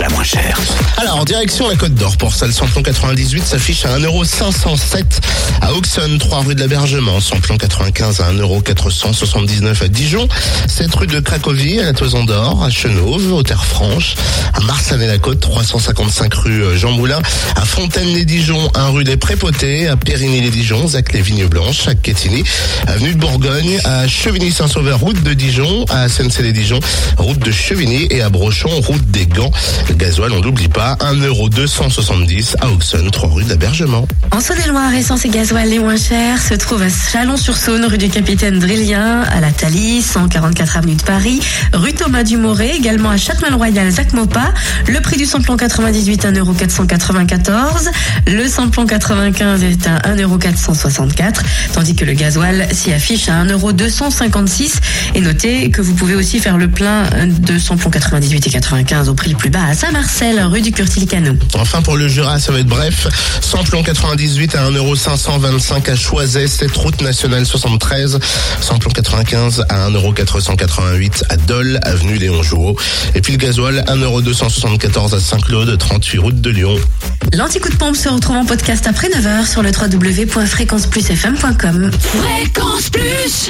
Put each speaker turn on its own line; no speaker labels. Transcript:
La moins chère
Alors, en direction la Côte d'Or pour celle samplon 98 s'affiche à 1,507€ à Auxonne, 3 rue de l'Abergement. Samplon 95 à 1,479€ à Dijon. 7 rue de Cracovie à la Toison d'Or, à Chenauve, aux Terres Franches, à Marsanne-la-Côte, 355 rue Jean Moulin, à Fontaine-les-Dijon, 1 rue des Prépotés, à Périgny-les-Dijon, Zac les Vignes Blanches, à Quetigny, avenue de Bourgogne, à Chevigny-Saint-Sauveur, route de Dijon, à Sensey-les-Dijon, route de Chevigny et à Brochon, route des Gants. Le gasoil, on n'oublie pas, 1,270€ à Auxonne, 3 rue de l'Abergement.
En Saône-et-Loire, essence et gasoil les moins chers se trouvent à Chalon-sur-Saône, rue du Capitaine Drillien, à la Thalys, 144 avenue de Paris, rue Thomas Dumoré, également à Châtelain-Royal, Jacques Maupas. Le prix du samplon 98, 1,494€. Le samplon 95 est à 1,464€, tandis que le gasoil s'y affiche à 1,256€. Et notez que vous pouvez aussi faire le plein de samplon 98 et 95 au prix le plus bas à Saint-Marcel, rue du Curtil-Cano.
Enfin, pour le Jura, ça va être bref. Samplon 98 à 1,525€ à Choiset, cette route nationale 73. Samplon 95 à 1,488€ à Dole, avenue Léon Jouot. Et puis le gasoil, 1,274€ à Saint-Claude, 38 route de Lyon.
L'anti-coup de pompe se retrouve en podcast après 9h sur le www.fréquenceplusfm.com.
Fréquence Plus